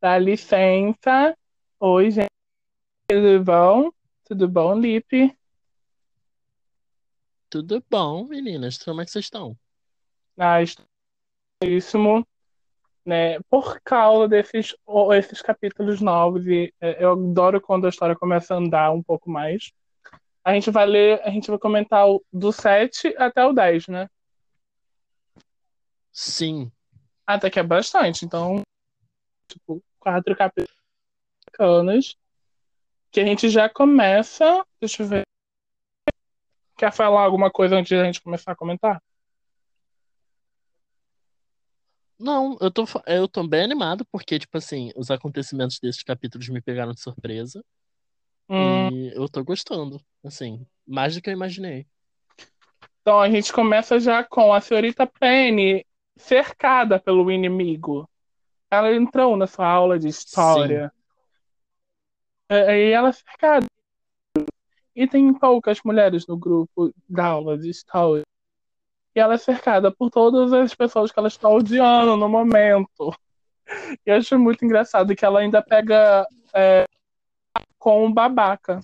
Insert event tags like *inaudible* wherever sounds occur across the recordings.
Dá licença. Oi, gente. Tudo bom? Tudo bom, Lipe? Tudo bom, meninas? Como é que vocês estão? Ah, estou né? Por causa desses, esses capítulos novos, e é, eu adoro quando a história começa a andar um pouco mais. A gente vai ler, a gente vai comentar o- do 7 até o 10, né? Sim, Até que é bastante, então, tipo, quatro capítulos bacanas. Que a gente já começa. Deixa eu ver. Quer falar alguma coisa antes da gente começar a comentar? não, eu tô, eu tô bem animado porque, tipo assim, os acontecimentos desses capítulos me pegaram de surpresa Hum, e eu tô gostando, assim, mais do que eu imaginei. então a gente começa já com a senhorita Penny cercada pelo inimigo. Ela entrou na sua aula de história. É, E ela é cercada. E tem poucas mulheres no grupo da aula de história. E ela é cercada por todas as pessoas que ela está odiando no momento. E eu acho muito engraçado que ela ainda pega é, com um babaca.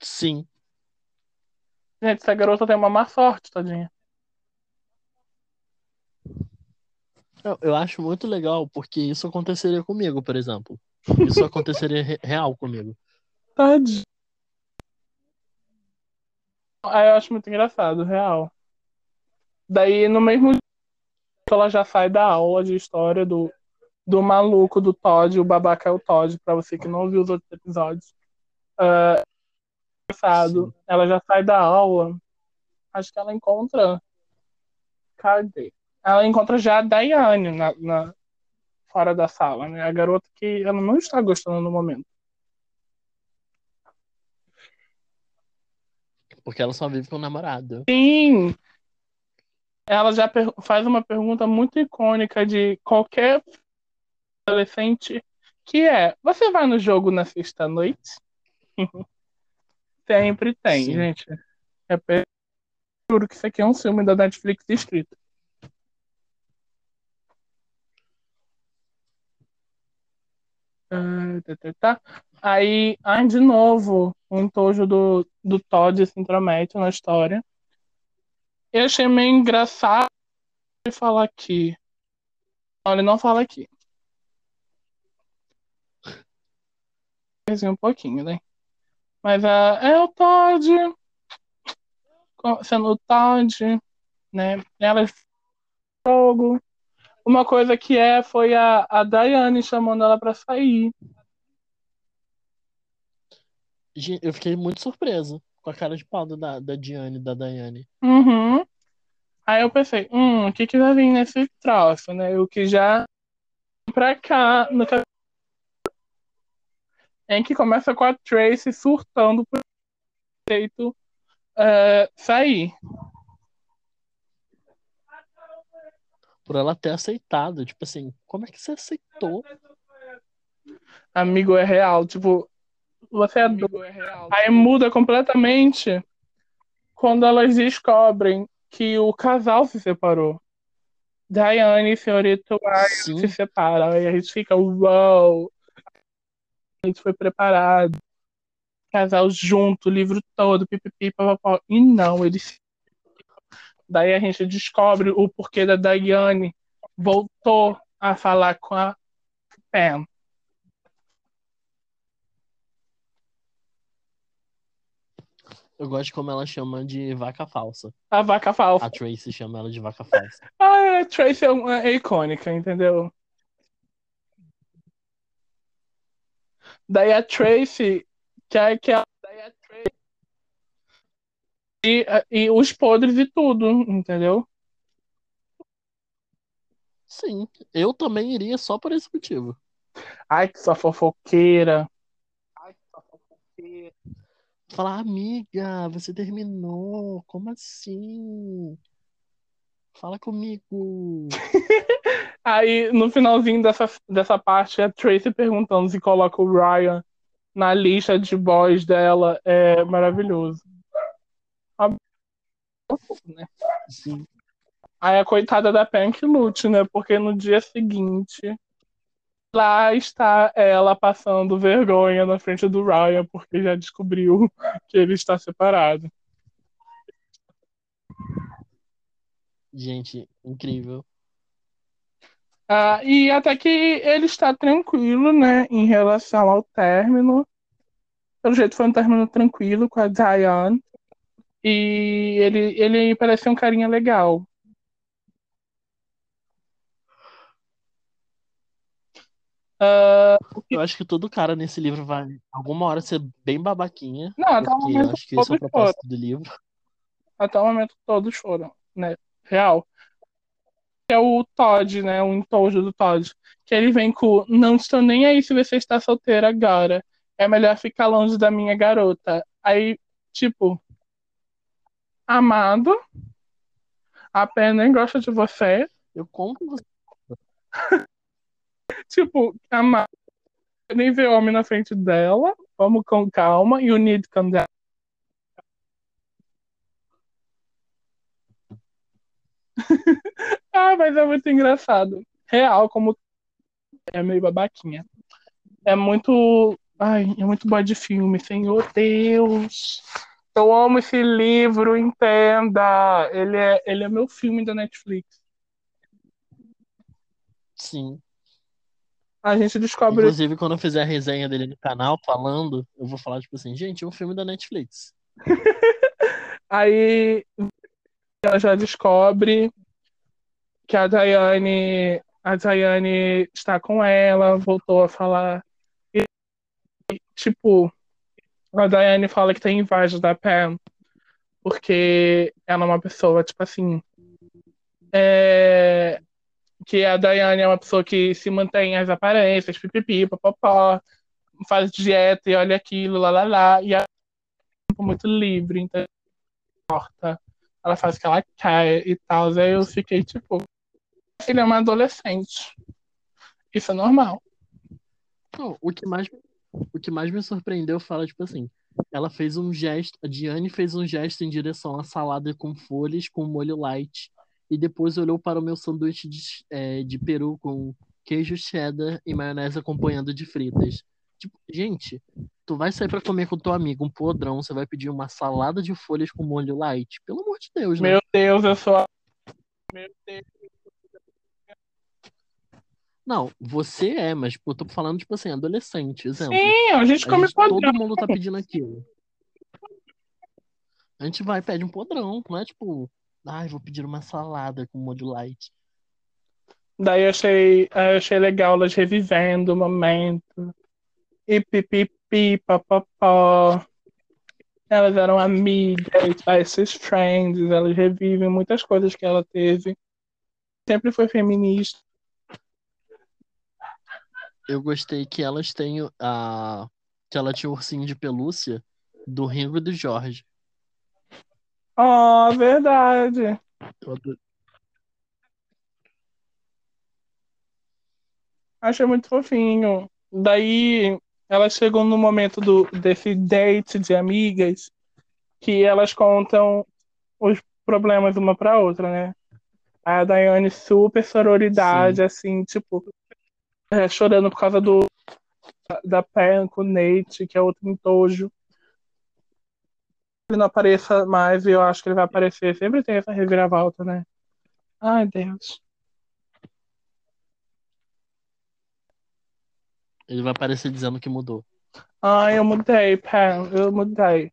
Sim, Gente, essa garota tem uma má sorte, tadinha. Eu, acho muito legal porque isso aconteceria comigo, por exemplo. Isso *laughs* aconteceria re- real comigo. Tadinha. Aí eu acho muito engraçado, real. Daí, no mesmo dia, ela já sai da aula de história do, do maluco do Todd, o babaca é o Todd, pra você que não viu os outros episódios. Ah, engraçado. Sim. Ela já sai da aula. Acho que ela encontra. Cadê? Ela encontra já a Daiane na, na- fora da sala, né? A garota que ela não está gostando no momento. Porque ela só vive com o namorado. Sim! Ela já faz uma pergunta muito icônica de qualquer adolescente, que é: Você vai no jogo na sexta-noite? *laughs* Sempre tem, Sim. gente. É Juro que isso aqui é um filme da Netflix escrito. Aí, ai, de novo, o entojo do, do Todd se intromete na história. Eu achei meio engraçado ele falar aqui. Não, ele não fala aqui. Um pouquinho, né? Mas ah, é o Todd sendo o Todd, né? Ela jogo. Uma coisa que é foi a, a Daiane chamando ela pra sair. Eu fiquei muito surpreso com a cara de pau da, da Diane e da Daiane. Uhum. Aí eu pensei, hum, o que que vai vir nesse troço, né? O que já pra cá, no em que começa com a Tracy surtando por jeito é, sair. Por ela ter aceitado. Tipo assim, como é que você aceitou? Amigo é real, tipo, você é doido. Aí muda completamente quando elas descobrem que o casal se separou. Diane e senhorita Sim, se separam. Aí a gente fica, uau! A gente foi preparado. Casal junto, o livro todo, pipipi, papapó. E não, eles. Daí a gente descobre o porquê da Diane voltou a falar com a Pam. eu gosto de como ela chama de vaca falsa. A vaca falsa. A Tracy chama ela de vaca falsa. *laughs* Ah, a Tracy é, uma- é icônica, entendeu? Daí a Tracy quer que ela. E, e os podres e tudo, entendeu? Sim, eu também iria só por esse motivo. Ai, que sua fofoqueira. Falar, amiga, você terminou? Como assim? Fala comigo. *laughs* Aí, no finalzinho dessa, dessa parte, a Tracy perguntando se coloca o Ryan na lista de boys dela. É maravilhoso. Né? Sim. Aí a coitada da Pam que lute, né? Porque no dia seguinte Lá está ela passando vergonha na frente do Ryan, porque já descobriu que ele está separado. Gente, incrível. Ah, e até que ele está tranquilo, né, em relação ao término. Pelo jeito foi um término tranquilo com a Diane. E ele, ele parece um carinha legal. Uh, eu acho que todo cara nesse livro vai alguma hora ser bem babaquinha. Não, até o momento acho que esse é o propósito do livro. Até o momento todos foram, né? Real. É o Todd, né? O entojo do Todd. Que ele vem com não estou nem aí se você está solteira agora. É melhor ficar longe da minha garota. Aí, tipo, amado, a pena nem gosta de você. Eu conto você. *laughs* tipo, amado, nem vê homem na frente dela. Vamos com calma. You need calm down. *laughs* ah, mas é muito engraçado. Real, como é meio babaquinha. É muito. Ai, é muito boa de filme, Senhor Deus. Eu amo esse livro, entenda. Ele é, ele é meu filme da Netflix. Sim. A gente descobre. Inclusive, quando eu fizer a resenha dele no canal falando, eu vou falar, tipo assim, gente, é um filme da Netflix. *laughs* Aí ela já descobre que a Daiane, a Daiane está com ela, voltou a falar. E, tipo, a Daiane fala que tem inveja da Pam, porque ela é uma pessoa, tipo assim. É, que a Daiane é uma pessoa que se mantém as aparências, pipipi, papapó, faz dieta e olha aquilo, lá lá lá, e é muito livre, então importa. Ela faz o que ela quer e tal. Aí eu fiquei tipo, ele é uma adolescente. Isso é normal. O que mais o que mais me surpreendeu fala, tipo assim, ela fez um gesto, a Diane fez um gesto em direção à salada com folhas com molho light e depois olhou para o meu sanduíche de, é, de peru com queijo cheddar e maionese acompanhando de fritas. Tipo, gente, tu vai sair para comer com teu amigo um podrão, você vai pedir uma salada de folhas com molho light? Pelo amor de Deus, né? Meu Deus, eu sou Meu Deus. Não, você é, mas tipo, eu tô falando, tipo assim, adolescente, exemplo. Sim, a gente come a gente, podrão. Todo mundo tá pedindo aquilo. A gente vai, pede um podrão, não é tipo, ai, vou pedir uma salada com molho light. Daí eu achei, eu achei legal elas revivendo o momento. E pipipi, papapó. Elas eram amigas, best friends, elas revivem muitas coisas que ela teve. Sempre foi feminista eu gostei que elas têm a. que ela tinha o ursinho de pelúcia do Ringo e do Jorge. Oh, verdade. Todo... Achei muito fofinho. Daí elas chegam no momento do, desse date de amigas que elas contam os problemas uma pra outra, né? A Daiane super sororidade, Sim. assim, tipo, é, chorando por causa do da Pen com o Nate, que é outro entojo. Ele não apareça mais e eu acho que ele vai aparecer. Sempre tem essa reviravolta, né? Ai, Deus. Ele vai aparecer dizendo que mudou. Ai, eu mudei, Pen. Eu mudei.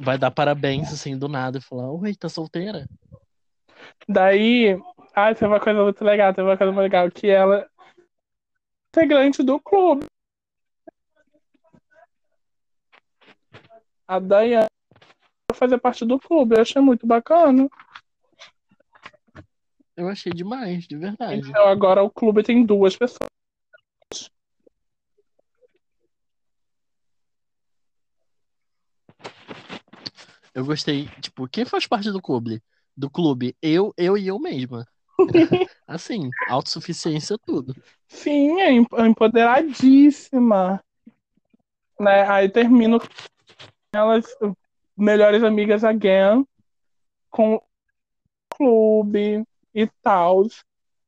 Vai dar parabéns assim do nada e falar: Oi, tá solteira? Daí ah, tem uma coisa muito legal, tem uma coisa muito legal, que ela é integrante do clube. A Dayane fazer parte do clube, eu achei muito bacana. Eu achei demais, de verdade. Então agora o clube tem duas pessoas. Eu gostei, tipo, quem faz parte do clube? Do clube? Eu, eu e eu mesma. *laughs* assim, autossuficiência tudo. Sim, é, é empoderadíssima. Né? Aí termino elas melhores amigas again com o clube e tal.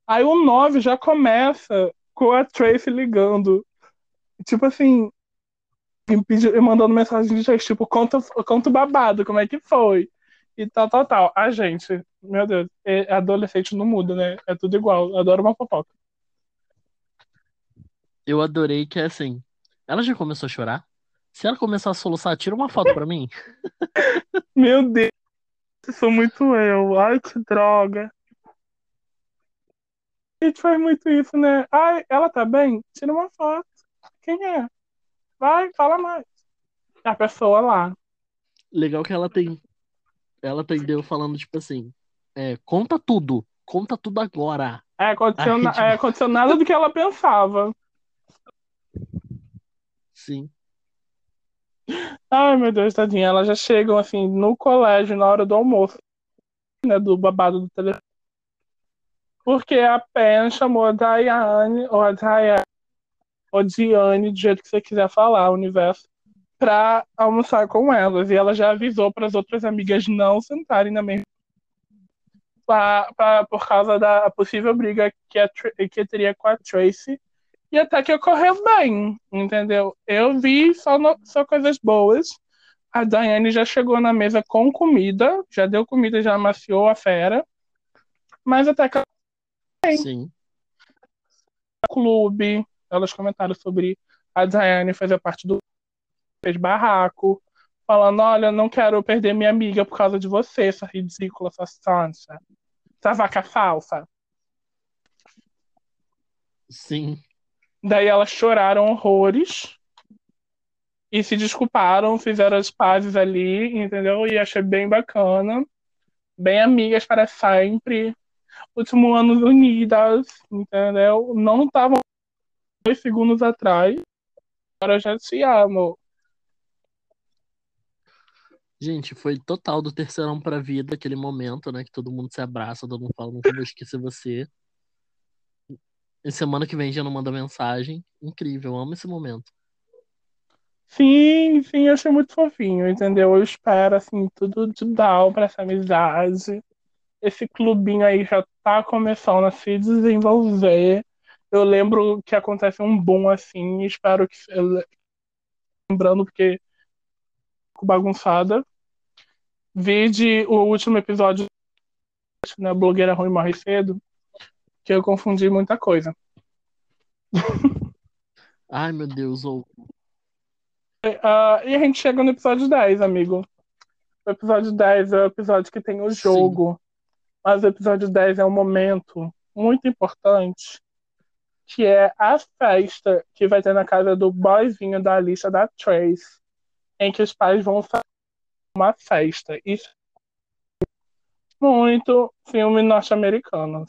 Aí o 9 já começa com a Tracy ligando. Tipo assim, e mandando mensagem de texto, tipo, conta, conta o babado, como é que foi? E tal, tal, tal. A gente, meu Deus, é- adolescente não muda, né? É tudo igual. Adoro uma fofoca. Eu adorei que é assim. Ela já começou a chorar? Se ela começar a soluçar, tira uma foto pra mim. *laughs* Meu Deus, sou muito eu. Ai, que droga. A gente faz muito isso, né? Ai, ela tá bem? Tira uma foto. Quem é? Vai, fala mais. A pessoa lá. Legal que ela tem. Ela atendeu falando, tipo assim. É, conta tudo. Conta tudo agora. É, aconteceu, na- tipo- é, aconteceu nada do que ela pensava. Sim. Ai, meu Deus, tadinha. Elas já chegam, assim, no colégio, na hora do almoço, né, do babado do telefone. Porque a Pen chamou a Diane, ou a Diane, ou Diane, do jeito que você quiser falar, o universo, pra almoçar com elas. E ela já avisou para as outras amigas não sentarem na mesma. Pra, pra- por causa da possível briga que, a, que teria com a Tracy. E até que ocorreu bem, entendeu? Eu vi só, no- só coisas boas. A Daiane já chegou na mesa com comida, já deu comida, já amaciou a fera. Mas até que Sim. clube, elas comentaram sobre a Daiane fazer parte do fez barraco, falando, olha, não quero perder minha amiga por causa de você, essa ridícula, essa sonsa, essa vaca falsa. Sim. Daí elas choraram horrores e se desculparam, fizeram as pazes ali, entendeu? E achei bem bacana. Bem amigas para sempre. Último ano unidas, entendeu? Não estavam dois segundos atrás. Agora já se amam. Gente, foi total do terceirão pra vida, aquele momento, né? Que todo mundo se abraça, todo mundo fala, nunca vou esquecer você. E semana que vem já não manda mensagem. Incrível, amo esse momento. Sim, sim, eu achei muito fofinho, entendeu? Eu espero, assim, tudo de dar pra essa amizade. Esse clubinho aí já tá começando a se desenvolver. Eu lembro que acontece um boom assim, espero que. Lembrando, porque. Bagunçada. Vide o último episódio, né? Blogueira Ruim Morre Cedo, que eu confundi muita coisa. *laughs* Ai, meu Deus, ou Ah, e a gente chega no episódio 10, amigo. O episódio 10 é o episódio que tem o jogo. Mas o episódio 10 é um momento muito importante, que é a festa que vai ter na casa do boyzinho da lista da Trace, em que os pais vão fazer uma festa. Isso é muito filme norte-americano.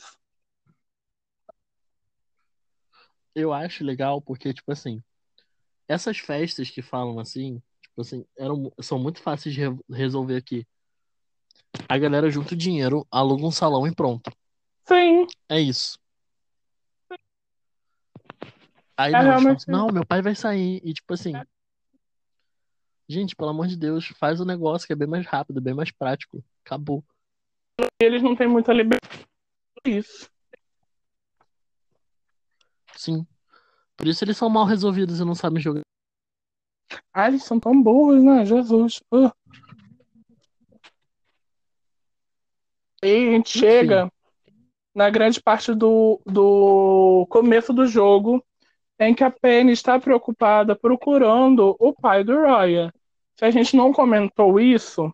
eu acho legal porque, tipo assim, essas festas que falam assim, tipo assim, eram, são muito fáceis de re- resolver aqui. A galera junta o dinheiro, aluga um salão e pronto. Sim, É isso. Aí É não, falam realmente assim, não, meu pai vai sair. E tipo assim, gente, pelo amor de Deus, faz o negócio que é bem mais rápido, bem mais prático. Acabou. eles não têm muita liberdade por isso. Sim. Por isso eles são mal resolvidos e não sabem jogar. Ah, eles são tão burros, né? Jesus. Ah. Aí a gente chega na grande parte do, do começo do jogo, em que a Penny está preocupada procurando o pai do Ryan. Se a gente não comentou isso,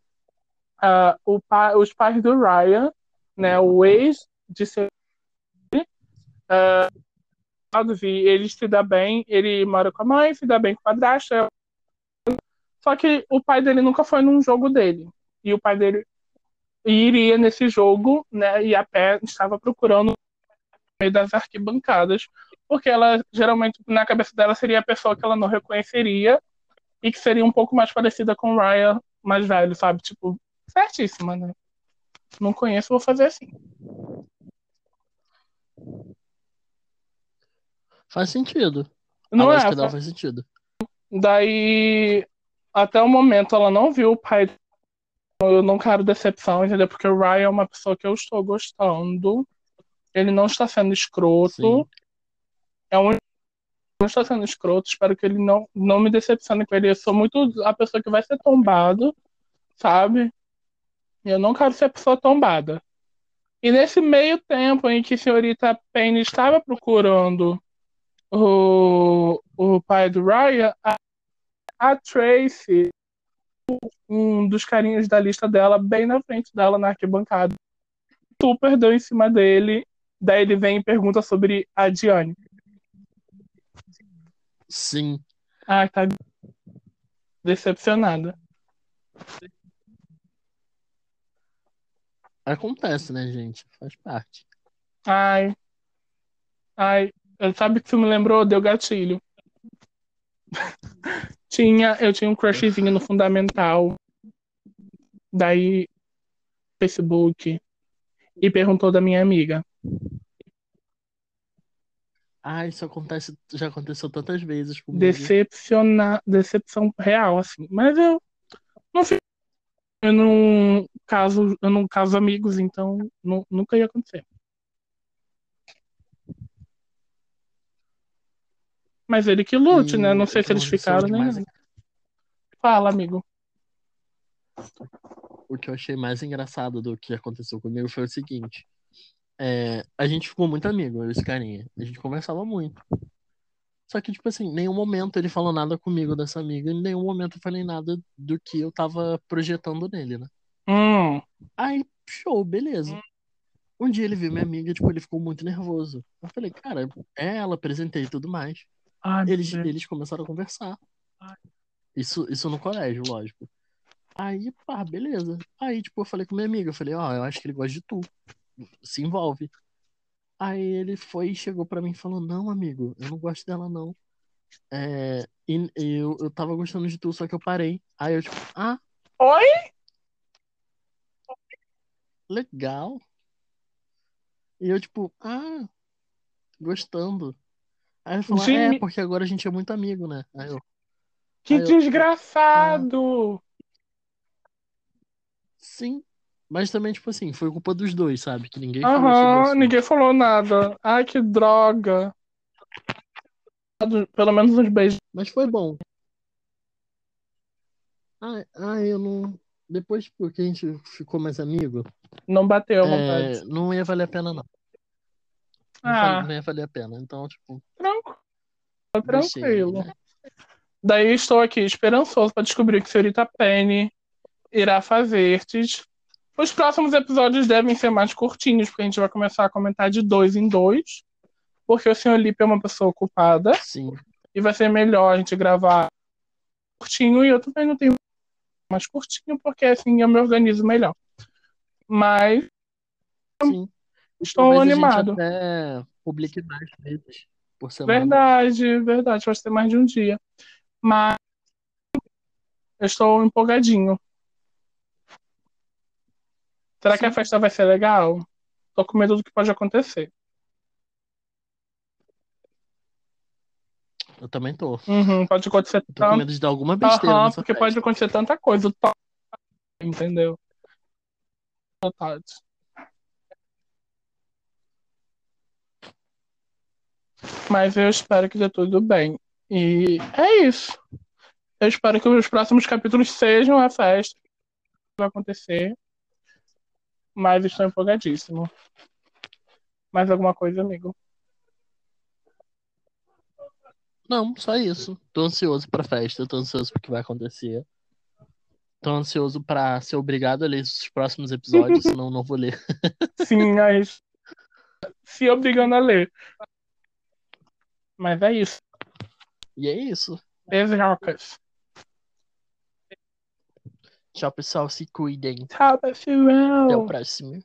o pai, os pais do Ryan, né, o ex de ser e ele se dá bem, ele mora com a mãe, se dá bem com o padrasto. Só que o pai dele nunca foi num jogo dele. E o pai dele iria nesse jogo, né? E a Pé estava procurando no meio das arquibancadas, porque ela geralmente na cabeça dela seria a pessoa que ela não reconheceria e que seria um pouco mais parecida com o Ryan mais velho, sabe? Tipo, certíssima, né? Não conheço, vou fazer assim. Faz sentido. Não é? dela faz sentido. Daí, até o momento, ela não viu o pai. Eu não quero decepção, entendeu? Porque o Ryan é uma pessoa que eu estou gostando. Ele não está sendo escroto. Sim. É um não está sendo escroto. Espero que ele não, não me decepcione com ele. Eu sou muito a pessoa que vai ser tombado, sabe? E eu não quero ser a pessoa tombada. E nesse meio tempo em que a senhorita Payne estava procurando o, o pai do Ryan, a, a Tracy, um dos carinhas da lista dela, bem na frente dela na arquibancada, super deu em cima dele. Daí ele vem e pergunta sobre a Diane. Sim. Ah, tá decepcionada. Acontece, né, gente? Faz parte. Ai. Ai. Sabe que isso me lembrou? Deu gatilho. *laughs* tinha, eu tinha um crushzinho no fundamental. Daí, Facebook. E perguntou da minha amiga. Ah, isso acontece, já aconteceu tantas vezes comigo. Decepção real, assim. Mas eu não fico. Eu não caso, eu não caso amigos, então nu- nunca ia acontecer. Mas ele que lute, né? Não E sei o se que eles ficaram nada. Fala, amigo. O que eu achei mais engraçado do que aconteceu comigo foi o seguinte. É, a gente ficou muito amigo, eu e esse carinha. A gente conversava muito. Só que, tipo assim, em nenhum momento ele falou nada comigo dessa amiga, em nenhum momento eu falei nada do que eu tava projetando nele, né? Hum, Aí, show, beleza. Um dia ele viu minha amiga, tipo, ele ficou muito nervoso. Eu falei, cara, é ela, apresentei e tudo mais. ai, Eles, Deus. eles começaram a conversar. Isso, isso no colégio, lógico. Aí, pá, beleza. Aí, tipo, eu falei com minha amiga, eu falei, ó, eu acho que ele gosta de tu. Se envolve. Aí ele foi e chegou pra mim e falou, não, amigo, eu não gosto dela, não. É, e, eu, eu tava gostando de tu, só que eu parei. Aí eu, tipo, ah, Oi? legal. E eu, tipo, ah, gostando. Aí ele falou, Jimmy- é, porque agora a gente é muito amigo, né? Aí eu, Que Aí eu- desgraçado! sim. Mas também, tipo assim, foi culpa dos dois, sabe? Que ninguém falou Aham, assunto. ninguém falou nada. Ai, que droga. Pelo menos uns beijos. Mas foi bom. Ah, ah, eu não. Depois tipo, que a gente ficou mais amigo, Não bateu a é, vontade. não ia valer a pena, não. Não, Ah. não ia valer a pena. Então, tipo, Tranquilo. deixei, Tranquilo. né? Daí estou aqui esperançoso para descobrir o que senhorita Penny irá fazer. Os próximos episódios devem ser mais curtinhos, porque a gente vai começar a comentar de dois em dois. Porque o senhor Lipe é uma pessoa ocupada Sim. e vai ser melhor a gente gravar curtinho e eu também não tenho mais curtinho, porque assim eu me organizo melhor. Mas Sim. estou Talvez a gente animado. até publique mais vezes por semana. Verdade, verdade, vai ser mais de um dia. Mas eu estou empolgadinho. Será que a Sim. festa vai ser legal? Tô com medo do que pode acontecer. Eu também tô. Uhum, pode acontecer Eu tô com tanto. medo de dar alguma besteira nessa porque festa. pode acontecer tanta coisa. o to- Entendeu? Vontade. Mas eu espero que dê tudo bem. E é isso. Eu espero que os próximos capítulos sejam a festa que vai acontecer. Mas estou empolgadíssimo. Mais alguma coisa, amigo? Não, só isso. Tô ansioso pra festa, tô ansioso pro que vai acontecer. Tô ansioso pra ser obrigado a ler os próximos episódios, *laughs* senão não vou ler. *laughs* Sim, mas se obrigando a ler. Mas é isso. E é isso. Beijocas. Tchau, pessoal. Se cuidem. Tchau, Até o pessoal. próximo.